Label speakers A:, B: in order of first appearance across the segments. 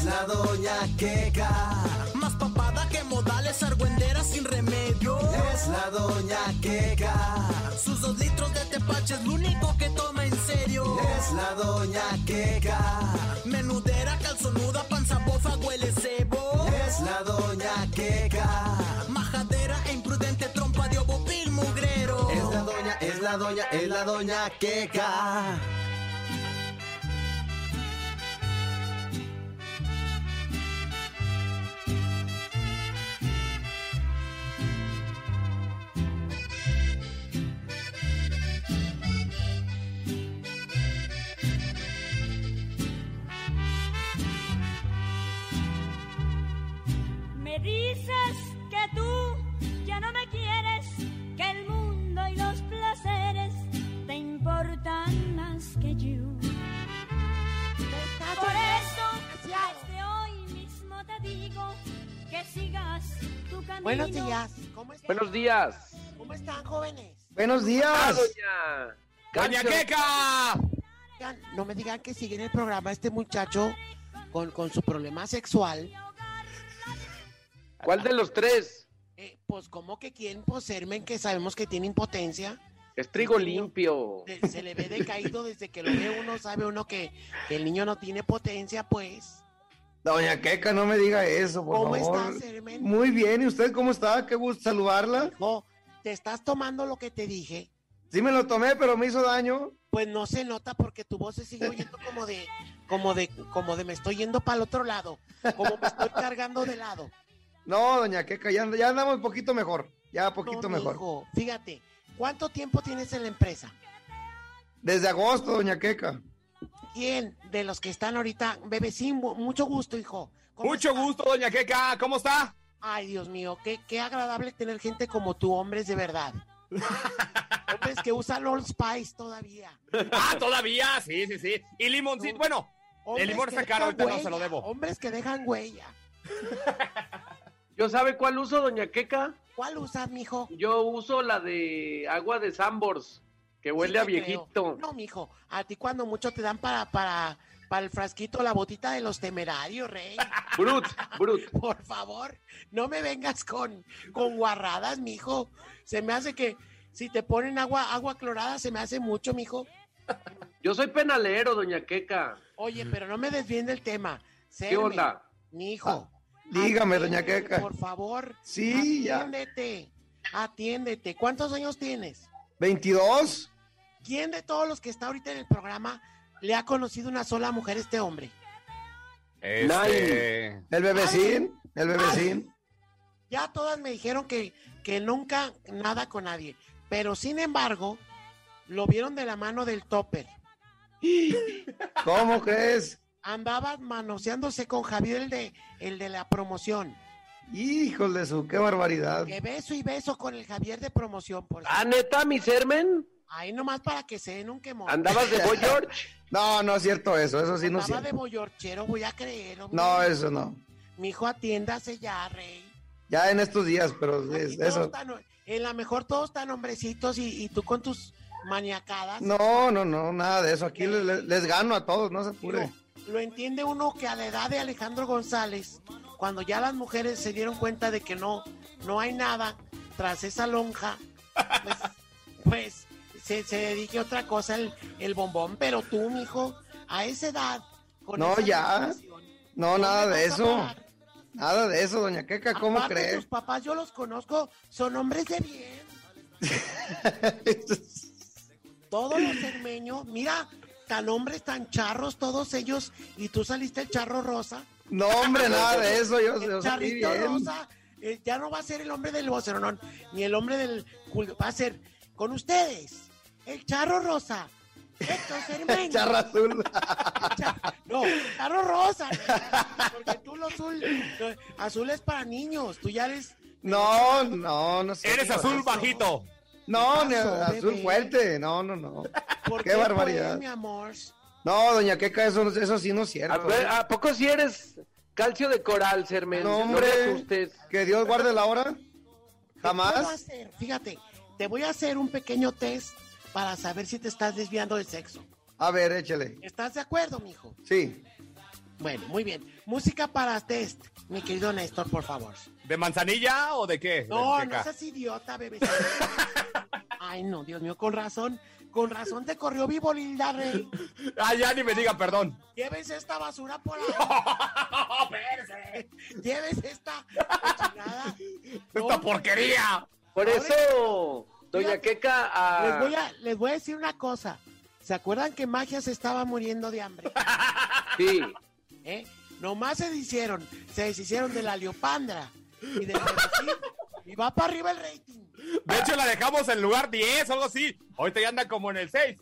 A: Es la doña queca.
B: Más papada que modales, argüendera sin remedio.
A: Es la doña queca.
B: Sus dos litros de tepache es lo único que toma en serio.
A: Es la doña queca.
B: Menudera, calzonuda, panza bofa, huele cebo.
A: Es la doña queca.
B: Majadera e imprudente trompa de obopil mugrero.
A: Es la doña, es la doña, es la doña queca.
C: Buenos días. ¿Cómo están?
D: Buenos días.
C: ¿Cómo están, jóvenes?
E: Buenos días.
D: doña.
F: ¡Doña Queca!
C: No me digan que sigue en el programa este muchacho con, con su problema sexual.
D: ¿Cuál de los tres?
C: Eh, pues, ¿cómo que quién? Pues, Sermen, que sabemos que tiene impotencia.
D: Es trigo limpio.
C: Se le ve decaído desde que lo ve uno, sabe uno que, que el niño no tiene potencia, pues.
E: Doña Queca, no me diga eso, por
C: ¿Cómo
E: favor.
C: estás, Sermen?
E: Muy bien, ¿y usted cómo está? Qué gusto saludarla.
C: No, ¿te estás tomando lo que te dije?
E: Sí me lo tomé, pero me hizo daño.
C: Pues no se nota porque tu voz se sigue oyendo como de, como de, como de me estoy yendo para el otro lado, como me estoy cargando de lado.
E: No, doña Queca, ya, ya andamos un poquito mejor. Ya poquito
C: No,
E: mejor.
C: fíjate, ¿cuánto tiempo tienes en la empresa?
E: Desde agosto, doña Queca.
C: ¿Quién de los que están ahorita? Bebecín, mu- mucho gusto, hijo. ¿Cómo
F: Mucho gusto, doña Queca. ¿Cómo está?
C: Ay, Dios mío, qué, qué agradable tener gente como tú, hombres de verdad. hombres que usan Old Spice todavía.
F: Ah, todavía, sí, sí, sí. Y limoncito, bueno,
C: Hombres
F: limón está caro, ahorita no se lo
C: huella,
F: debo.
C: Hombres que dejan huella.
D: ¿Yo sabe cuál uso, doña Queca?
C: ¿Cuál usas, mijo?
D: Yo uso la de agua de Sambors, que huele
C: Sí
D: a
C: te creo.
D: viejito.
C: No, mijo, a ti cuando mucho te dan para, para, para el frasquito la botita de los temerarios, rey.
D: Brut, brut.
C: Por favor, no me vengas con, con guarradas, mijo. Se me hace que si te ponen agua, agua clorada, se me hace mucho, mijo.
D: Yo soy penalero, doña Queca.
C: Oye, pero no me desvíen del tema.
D: ¿Qué
C: Serme,
D: onda?
C: Mi hijo.
E: dígame, doña
C: atiéndete,
E: Queca.
C: Por favor.
E: Sí, ya.
C: Atiéndete. Atiéndete. ¿Cuántos años tienes?
E: 22.
C: ¿Quién de todos los que está ahorita en el programa le ha conocido una sola mujer a este hombre?
F: Este.
E: El bebecín, el bebecín.
C: Ya todas me dijeron que, que nunca nada con nadie. Pero sin embargo, lo vieron de la mano del topper.
E: ¿Cómo crees?
C: Andaba manoseándose con Javier, el de, el de la promoción.
E: Híjole su, qué barbaridad.
C: Que beso y beso con el Javier de promoción. Por
D: Ah, neta, mi sermen.
C: Ahí nomás para que se den un quemón.
D: ¿Andabas de Boy George?
E: No, no es cierto eso, eso sí no es
C: Andaba de
E: cierto.
C: boyorchero, voy a creer. hombre.
E: No, eso no.
C: Mi hijo, atiéndase ya, rey.
E: Ya en estos días, pero es- eso.
C: están- en la mejor todos están hombrecitos y, y tú con tus maniacadas.
E: No, no, no, nada de eso. Aquí les, les- les gano a todos, no se apure.
C: Digo, lo entiende uno que a la edad de Alejandro González, cuando ya las mujeres se dieron cuenta de que no, no hay nada tras esa lonja, pues, pues se, se dedique a otra cosa el, el bombón. Pero tú, mijo, a esa edad, con
E: No,
C: esa
E: ya. No, nada
C: ¿dónde
E: de eso. Nada de eso, doña Queca, ¿cómo
C: Aparte,
E: cree?
C: Tus papás yo los conozco, son hombres de bien. Todos los cermeños, mira, tan hombres, tan charros, todos ellos, y tú saliste el charro rosa.
E: No, hombre, nada de eso, yo,
C: El
E: yo
C: charrito
E: bien.
C: rosa eh, ya no va a ser el hombre del voceronón, ni el hombre del culto, va a ser con ustedes, el charro rosa. Héctor Cermeño.
E: Charro azul.
C: No, charro rosa. Porque tú lo azul, lo- azul es para niños, tú ya eres
E: No, no, no sé.
F: Eres azul bajito.
E: No, ni azul
C: bebé?
E: fuerte. No, no, no.
C: ¿Por
E: Qué
C: qué,
E: barbaridad.
C: mi amor?
E: No, doña Queca, eso, eso sí no es cierto.
D: A, ver. ¿A poco si eres calcio de coral, sermen?
E: No,
D: No
E: hombre.
D: asustes.
E: Que Dios guarde la hora.
C: Te
E: Jamás.
C: hacer, fíjate, te voy a hacer un pequeño test para saber si te estás desviando del sexo.
E: A ver, échale.
C: ¿Estás de acuerdo, mijo?
E: Sí.
C: Bueno, muy bien. Música para test, mi querido Néstor, por favor.
F: ¿De manzanilla o de qué?
C: No,
F: ¿De
C: no seas idiota, bebé. Ay, no, Dios mío, con razón. Con razón te corrió vivo, Linda Rey.
F: Ah, ya ni me diga perdón.
C: Llévese esta basura por ahí. Llévese esta cochinada.
F: ¡Esta porquería!
D: Por
C: Ahora-
D: eso, doña
C: Fíjate,
D: Queca, ah,
C: Les voy, a, les voy a decir una cosa. ¿Se acuerdan que Magia se estaba muriendo de hambre?
D: sí,
C: ¿Eh? Nomás se deshicieron, se deshicieron de la Leopandra y del Bebecín, y va para arriba el rating.
F: De hecho, la dejamos en lugar 10 o algo así. Ahorita ya anda como en el 6.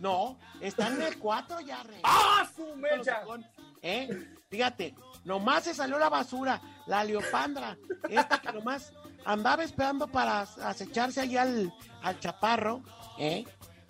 C: No, están en el 4 ya, rey.
F: ¡Ah, su mecha!
C: ¿Eh? Fíjate, nomás se salió la basura, la Leopandra, esta que nomás andaba esperando para acecharse ahí al, al chaparro, ¿eh?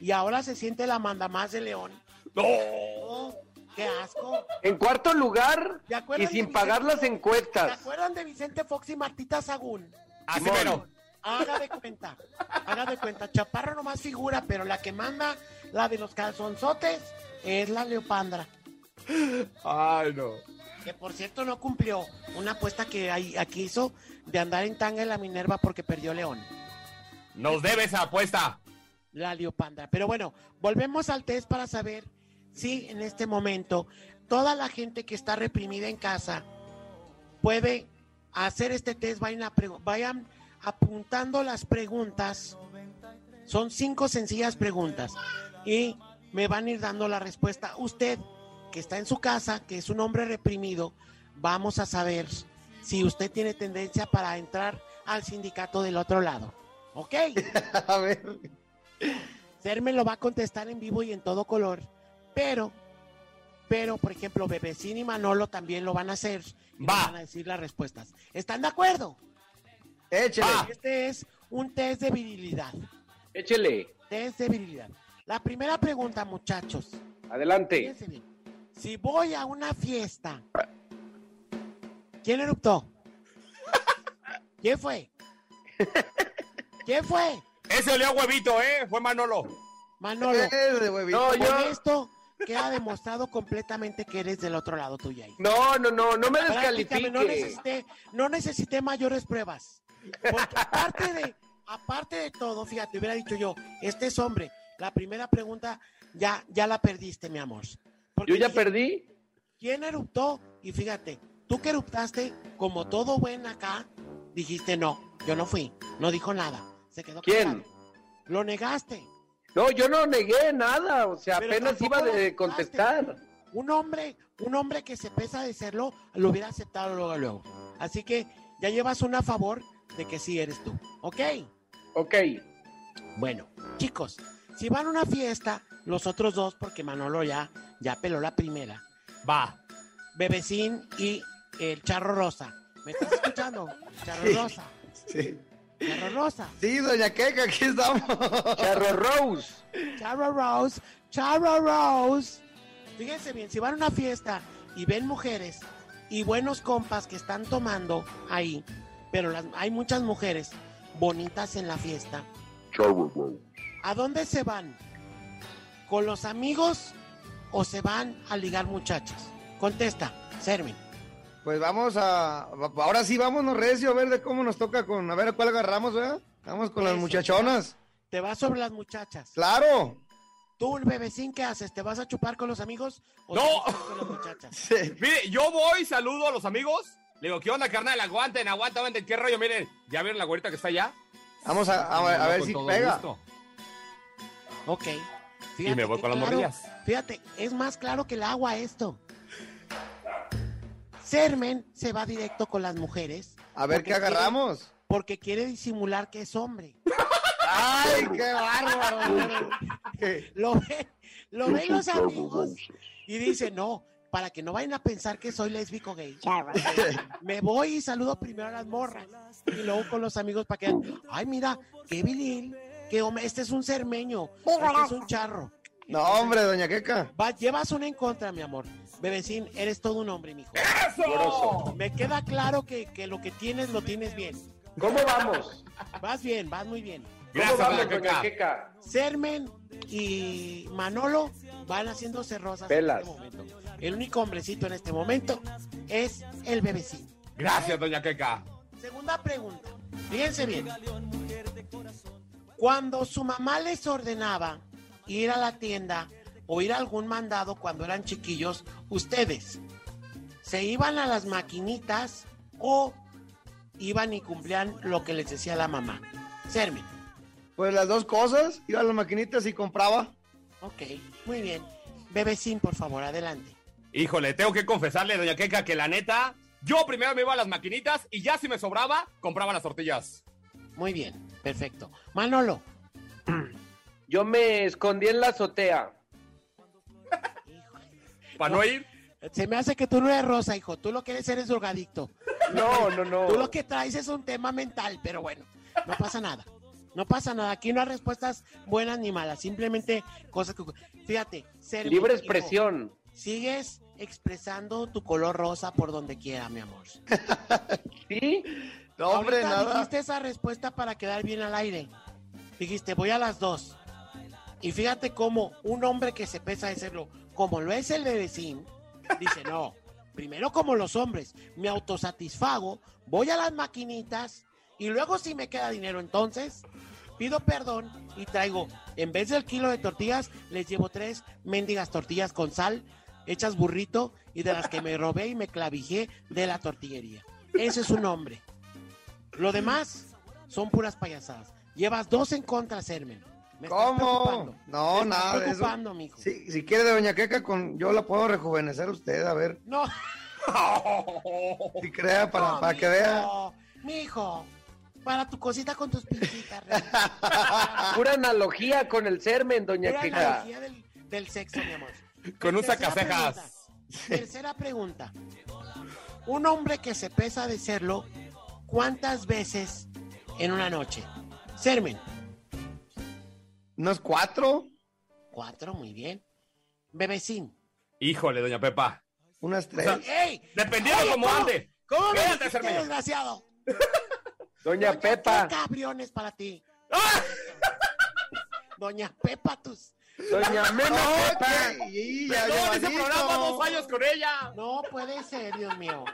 C: Y ahora se siente la mandamás de león.
F: ¡No!
C: Oh, ¡Qué asco!
D: en cuarto lugar
C: ¿Te
D: y sin pagar
C: Vicente
D: las
C: Fox? ¿Se
D: encuestas.
C: acuerdan de Vicente Fox y Martita Sagún?
F: Así mero.
C: Haga de cuenta, haga de cuenta. Chaparro nomás figura, pero la que manda la de los calzonzotes es la Leopandra.
F: Ay, no.
C: Que por cierto no cumplió una apuesta que ahí- aquí hizo de andar en tanga en la Minerva porque perdió León.
F: Nos debe esa apuesta.
C: La Leopandra. Pero bueno, volvemos al test para saber si en este momento toda la gente que está reprimida en casa puede hacer este test. Vayan, a pregu- vayan apuntando las preguntas. Son cinco sencillas preguntas. Y me van a ir dando la respuesta. Usted, que está en su casa, que es un hombre reprimido, vamos a saber si usted tiene tendencia para entrar al sindicato del otro lado. ¿Ok?
E: A ver.
C: Ser me lo va a contestar en vivo y en todo color, pero, pero, por ejemplo, Bebecín y Manolo también lo van a hacer. y
F: Va.
C: Van a decir las respuestas. ¿Están de acuerdo?
E: Échale.
F: Va.
C: Este es un test de virilidad.
D: Échele,
C: Test de virilidad. La primera pregunta, muchachos.
D: adelante.
C: Fíjense bien. Si voy a una fiesta, ¿quién eruptó? ¿Quién fue? ¿Quién fue?
F: Ese olió a huevito, ¿eh? Fue Manolo.
C: Manolo.
E: Es de huevito.
D: No,
C: Con esto queda demostrado completamente que eres del otro lado tuyo ahí.
D: no, no, no, no me
C: Prácticamente no
D: descalifique.
C: necesité, no necesité mayores pruebas. Porque aparte de, aparte de todo, fíjate, hubiera dicho yo, este es hombre. La primera pregunta ya, ya la perdiste, mi amor. Porque
D: Yo ya perdí.
C: ¿Quién eruptó? Y fíjate, tú que eruptaste, como todo buen acá, dijiste no, yo no fui, no dijo nada. Se quedó
D: ¿Quién?
C: callado. Lo negaste.
D: No, yo no negué nada, o sea,
C: Pero
D: apenas iba de contestar.
C: Un hombre, un hombre que se pesa de serlo, lo hubiera aceptado luego, luego. Así que ya llevas una favor de que sí eres tú. ¿Ok?
D: Ok,
C: Bueno, chicos, si van a una fiesta, los otros dos, porque Manolo ya, ya peló la primera,
F: Va.
C: Bebecín y el Charro Rosa. ¿Me estás escuchando? Charro
E: Sí.
C: Rosa.
E: Sí.
C: Charro Rosa.
E: Sí, doña Queca, aquí estamos.
D: Charro Rose.
C: Charro Rose. Charro Rose. Fíjense bien, si van a una fiesta y ven mujeres y buenos compas que están tomando ahí, pero las- hay muchas mujeres bonitas en la fiesta, ¿a dónde se van? ¿Con los amigos o se van a ligar muchachas? Contesta, Sermen.
E: Pues vamos a. Ahora sí, vámonos, Recio, a ver de cómo nos toca con. A ver a cuál agarramos, ¿verdad? Vamos con las muchachonas.
C: Te vas sobre las muchachas.
E: Claro.
C: ¿Tú, el bebecín, qué haces? ¿Te vas a chupar con los amigos o
F: No.
C: te vas a ir con las muchachas?
E: Sí.
F: Mire, yo voy, saludo a los amigos. Le digo, ¿qué onda, carnal? Aguanten, aguanten. ¿Qué rollo? Miren, ¿ya vieron la güerita que está allá?
E: Vamos a, a ver- a ver
F: Con
E: si pega.
F: gusto.
C: Ok.
F: Y me voy con las
C: claro-
F: morrillas.
C: Fíjate, es más claro que el agua esto. Sermen se va directo con las mujeres
E: A ver qué agarramos.
C: porque quiere disimular que es hombre.
E: ¡Ay, qué bárbaro!
C: Lo ven, lo ven los amigos y dice, no, para que no vayan a pensar que soy lésbico gay. Me voy y saludo primero a las morras y luego con los amigos para que ay, mira, qué viril, hombre, este es un cermeño, este es un charro.
E: No, hombre, doña Queca.
C: Va, llevas una en contra, mi amor. Bebecín, eres todo un hombre, mijo.
D: Grosso.
C: Me queda claro que, que lo que tienes lo tienes bien.
D: ¿Cómo vamos?
C: Vas bien, vas muy bien.
D: ¿Cómo
F: Gracias,
D: vamos,
F: doña Queca.
D: Queca?
C: Sermen y Manolo van haciendo cerrosas
D: Pelas.
C: en este momento. el único hombrecito en este momento es el bebecín.
F: Gracias, doña Queca.
C: Segunda pregunta. Fíjense bien. Cuando su mamá les ordenaba ir a la tienda o ir a algún mandado cuando eran chiquillos, ustedes se iban a las maquinitas o iban y cumplían lo que les decía la mamá. Sermen.
E: Pues las dos cosas, iba a las maquinitas y compraba.
C: Ok, muy bien. Bebecín, por favor, adelante.
F: Híjole, tengo que confesarle, doña Queca, que la neta, yo primero me iba a las maquinitas y ya si me sobraba, compraba las tortillas.
C: Muy bien, perfecto. Manolo.
D: Yo me escondí en la azotea.
F: Para no ir.
C: Se me hace que tú no eres rosa, hijo. Tú lo que eres eres drogadicto.
D: No, no, no.
C: Tú lo que traes es un tema mental, pero bueno, no pasa nada. No pasa nada. Aquí no hay respuestas buenas ni malas. Simplemente cosas que. Fíjate, ser
D: Libre
C: hijo,
D: expresión.
C: Sigues expresando tu color rosa por donde quiera, mi amor.
D: ¿Sí?
E: No, hombre,
C: Ahorita
E: nada.
C: dijiste esa respuesta para quedar bien al aire. Dijiste, voy a las dos. Y fíjate cómo un hombre que se pesa de serlo, como lo es el bebecín, dice, no, primero como los hombres, me autosatisfago, voy a las maquinitas y luego si me queda dinero entonces, pido perdón y traigo, en vez del kilo de tortillas, les llevo tres mendigas tortillas con sal, hechas burrito y de las que me robé y me clavijé de la tortillería. Ese es un hombre. Lo demás son puras payasadas. Llevas dos en contra, Sermen. Me estás
E: ¿Cómo? No,
C: Me estás
E: nada eso.
C: preocupando, mijo.
E: Si, si quiere de Doña Queca, con, yo la puedo rejuvenecer a usted, a ver.
C: No,
E: Si crea, para,
C: no,
E: para que vea.
C: mijo, para tu cosita con tus pinchitas.
D: Pura analogía con el sermen, doña
C: Pura
D: Queca.
C: analogía del, del sexo, mi amor.
F: Con un
C: pregunta. Tercera pregunta. Un hombre que se pesa de serlo, ¿cuántas veces en una noche? Sermen,
E: ¿Unos cuatro?
C: cuatro, muy bien. Bebecín.
F: Híjole, doña Pepa.
E: Unas tres.
F: O sea,
C: ¡Ey!
F: Dependiendo
C: Oye,
F: cómo
C: ¿cómo-
F: ande.
C: ¿Cómo me dijiste, desgraciado?
D: Doña Pepa.
C: ¿Qué cabriones para ti?
F: ¡Ah!
C: Doña Pepa, tus...
D: Doña Mena Pepa.
E: Ya,
F: Perdón, ese programa dos años con ella.
C: No puede ser, Dios mío.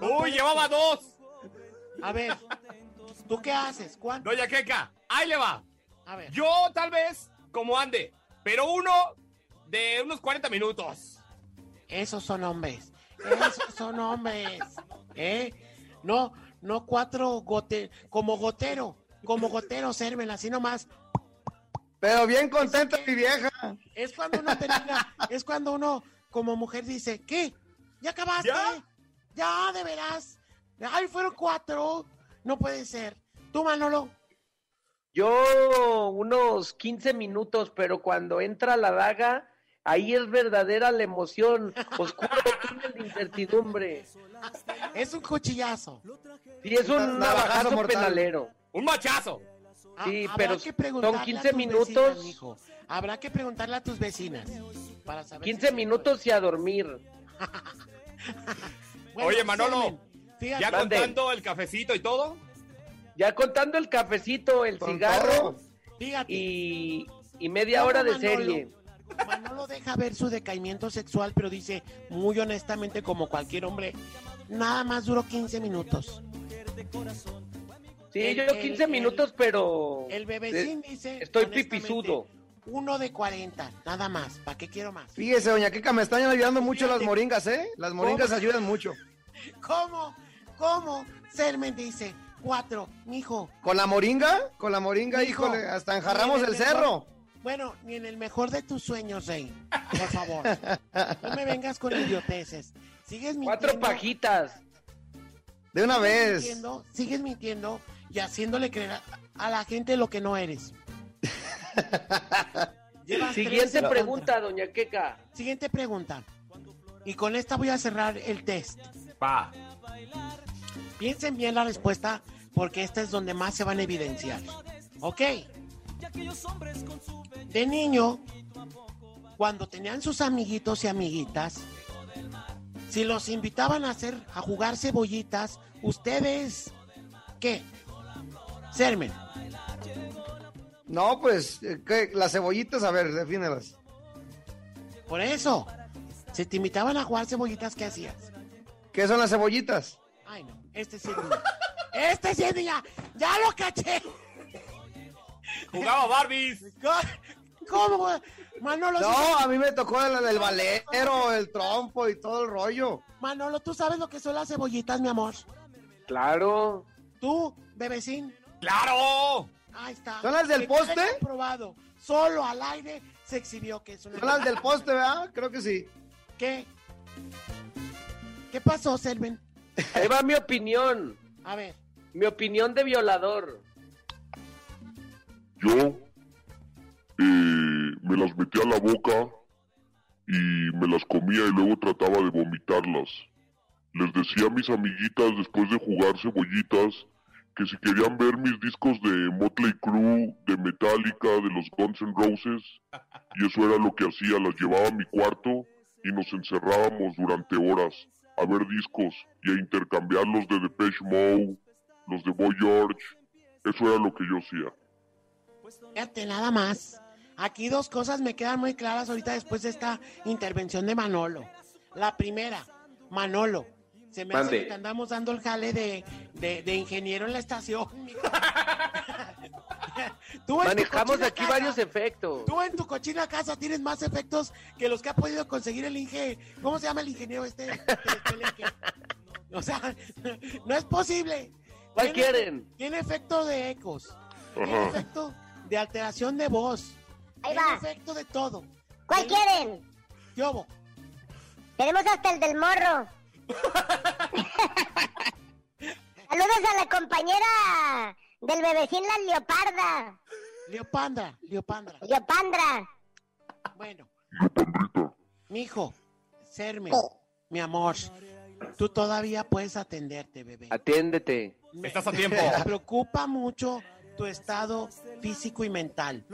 C: No
F: Uy, llevaba
C: ser.
F: dos.
C: A ver, ¿tú qué haces? ¿Cuánto?
F: Doña Queca, ahí le va.
C: A ver,
F: Yo tal vez como ande, pero uno de unos 40 minutos.
C: esos son hombres. Esos son hombres. ¿Eh? No, no cuatro gote... Como gotero. Como gotero, Sermen, así nomás.
E: Pero bien contenta mi vieja.
C: Es cuando uno termina, es cuando uno como mujer dice, ¿qué? ¿Ya acabaste?
F: ¿Ya?
C: ¿Ya? de veras. Ay, fueron cuatro. No puede ser. ¿Tú, Manolo?
D: Yo unos 15 minutos, pero cuando entra la daga, ahí es verdadera la emoción. Oscuro túnel de incertidumbre.
C: Es un cuchillazo.
D: Sí, es un
E: Navajazo mortal.
D: penalero.
F: Un machazo.
C: Ah,
D: Sí,
C: habrá
D: pero son
C: a
D: 15
C: tus
D: minutos.
C: vecinas. Habrá que preguntarle a tus vecinas. Para saber
D: 15
C: si-
D: minutos y a dormir.
C: Bueno,
F: Oye, Manolo, Ya
D: Mande.
F: contando el cafecito y todo.
D: Ya contando el cafecito, el
E: Con
D: cigarro y, y media
C: ¿Cómo
D: hora de
C: Manolo?
D: serie.
C: Manolo deja ver su decaimiento sexual, pero dice muy honestamente, como cualquier hombre, nada más duró 15 minutos.
D: Sí,
C: El-
D: yo
C: el-
D: 15
C: el-
D: minutos, pero
C: El bebecín dice.
D: estoy pipisudo.
C: Uno de 40, nada más. ¿Para qué quiero más?
E: Fíjese, Doña Queca, me están ayudando mucho las moringas, ¿eh? Las moringas
C: ¿Cómo?
E: ayudan mucho.
C: ¿Cómo? ¿Cómo? Sermen dice, cuatro, mijo.
E: Con la moringa, con la moringa,
C: Mijo,
E: híjole, hasta enjarramos el cerro.
C: Bueno, ni en el mejor de tus sueños, Rey. Por favor. No me vengas con idioteces. Sigues mintiendo.
D: Cuatro pajitas.
E: De una
C: sigues
E: vez.
C: mintiendo, sigues mintiendo y haciéndole creer a, a la gente lo que no eres.
D: Siguiente
C: en
D: pregunta, doña Queca.
C: Siguiente pregunta. Y con esta voy a cerrar el test.
F: Pa.
C: Piensen bien la respuesta porque esta es donde más se van a evidenciar. ¿Ok? De niño, cuando tenían sus amiguitos y amiguitas, si los invitaban a hacer, a jugar cebollitas, ustedes, ¿qué? Sermen,
E: No, pues, ¿qué? las cebollitas, a ver, defínelas.
C: por eso. Si te invitaban a jugar cebollitas, ¿qué hacías?
E: ¿Qué son las cebollitas?
C: Este sí es niña. Este sí es niña. Ya lo caché.
F: Jugaba Barbies.
C: ¿Cómo? Manolo, sí-
E: No, a mí me tocó el, el valero, el trompo y todo el rollo.
C: Manolo, ¿tú sabes lo que son las cebollitas, mi amor?
D: Claro.
C: Tú, bebecín.
F: ¡Claro!
C: Ahí está.
E: ¿Son las del poste?
C: comprobado. Solo al aire se exhibió que es una...
E: ¿Son las del poste, verdad? Creo que sí.
C: ¿Qué? ¿Qué pasó, Selven?
D: Ahí va mi opinión.
C: A ver.
D: Mi opinión de violador.
G: Yo eh, me las metía a la boca y me las comía y luego trataba de vomitarlas. Les decía a mis amiguitas después de jugar cebollitas que si querían ver mis discos de Motley Crue, de Metallica, de los Guns N' Roses, y eso era lo que hacía, las llevaba a mi cuarto y nos encerrábamos durante horas a ver discos y a intercambiar los de Depeche Mode, los de Boy George. Eso era lo que yo hacía.
C: Fíjate, nada más. Aquí dos cosas me quedan muy claras ahorita después de esta intervención de Manolo. La primera, Manolo. Se me hace
D: Mande.
C: que te andamos dando el jale de, de, de ingeniero en la estación. Tú
D: Manejamos aquí
C: casa-
D: varios efectos.
C: Tú en tu cochina casa tienes más efectos que los que ha podido conseguir el Inge. ¿Cómo se llama el ingeniero este? O sea, no es posible.
D: ¿Cuál
C: Tiene-
D: quieren?
C: Tiene efecto de ecos. Tiene efecto de alteración de voz.
H: Ahí
C: Tiene
H: va.
C: efecto de todo.
H: ¿Cuál
C: Tiene-
H: quieren?
C: Yobo.
H: Tenemos hasta el del morro. Saludos a la compañera del bebecín, la leoparda.
C: Leopandra, Leopandra.
H: Leopandra.
C: Bueno,
G: pandrita.
C: mijo, Serme, mi amor, tú todavía puedes atenderte, bebé.
D: Atiéndete.
C: Me-
F: Estás a tiempo.
C: Me preocupa mucho tu estado físico y mental.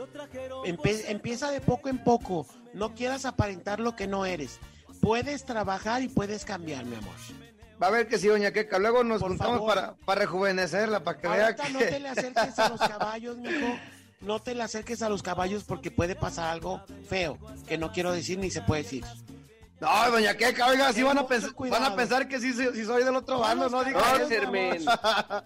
C: Empe- empieza de poco en poco. No quieras aparentar lo que no eres. Puedes trabajar y puedes cambiar, mi amor.
E: Va a ver que sí, doña Queca. Luego nos
C: Por
E: juntamos
C: favor.
E: para, para rejuvenecerla, para que vea que...
C: no te le acerques a los caballos, mijo. No te le acerques a los caballos porque puede pasar algo feo que no quiero decir ni se puede decir.
E: No, doña Queca, oiga, sí van a,
C: mucho
E: pens-
C: cuidado.
E: van a pensar que sí, sí, sí soy del otro bando, ¿no? Diga
D: No,
E: eso.
D: Sermen.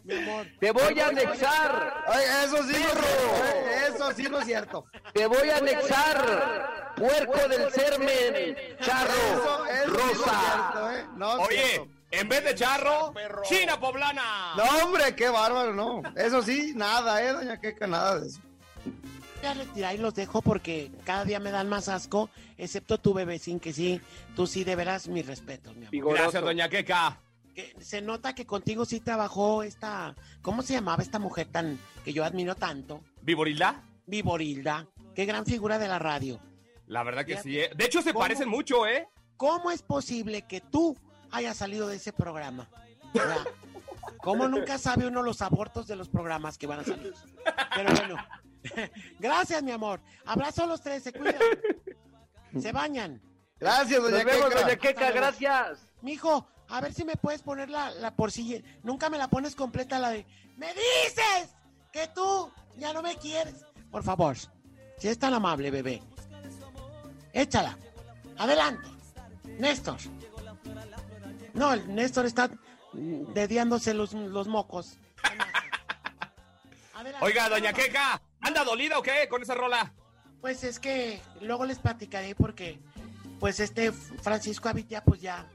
C: Mi amor.
D: Te voy a anexar.
E: Ay, eso sí, no eso sí no es cierto.
D: Te voy a anexar. Puerco del sermen. Charro.
E: Eso, eso sí no es
D: Rosa.
E: cierto, eh.
F: Oye,
E: cierto.
F: En vez de charro, China poblana.
E: No, hombre, qué bárbaro, no. Eso sí, nada, eh, doña Queca, nada de eso.
C: Voy a retirar y los dejo porque cada día me dan más asco, excepto tu bebecín, que sí, tú sí de veras mis respetos, mi amor.
D: Vigoroso.
F: Gracias, doña Queca.
C: Que se nota que contigo sí trabajó esta, ¿cómo se llamaba esta mujer tan que yo admiro tanto?
F: ¿Viborilda?
C: Viborilda, qué gran figura de la radio.
F: La verdad que
C: Fíjate.
F: sí, ¿eh? De hecho, se
C: ¿Cómo?
F: parecen mucho, ¿eh?
C: ¿Cómo es posible que tú hayas salido de ese programa? ¿Verdad? ¿Cómo nunca sabe uno los abortos de los programas que van a salir? Pero bueno, gracias, mi amor. Abrazo a los tres, se cuidan. Se bañan.
E: Gracias, doña
D: Nos vemos,
E: Queca.
D: doña Queca.
C: luego.
D: Gracias.
C: Mijo, a ver si me puedes poner la, la por si nunca me la pones completa la de ¡Me dices que tú ya no me quieres! Por favor, si es tan amable, bebé. Échala. Adelante. Néstor. No, el Néstor está dediándose los, los mocos.
F: Oiga, doña Queca, ¿anda dolida o qué con esa rola?
C: Pues es que luego les platicaré porque pues este Francisco Avit ya pues ya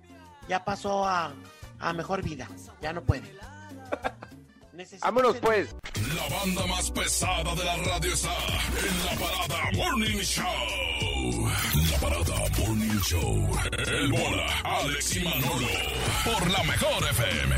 C: ya pasó a, a mejor vida. Ya no puede. Necesito
D: Vámonos
C: ser-
D: pues.
I: La banda más pesada de la radio está en la parada Morning Show. La parada Morning Show. El bola, Alex y Manolo. Por la mejor FM.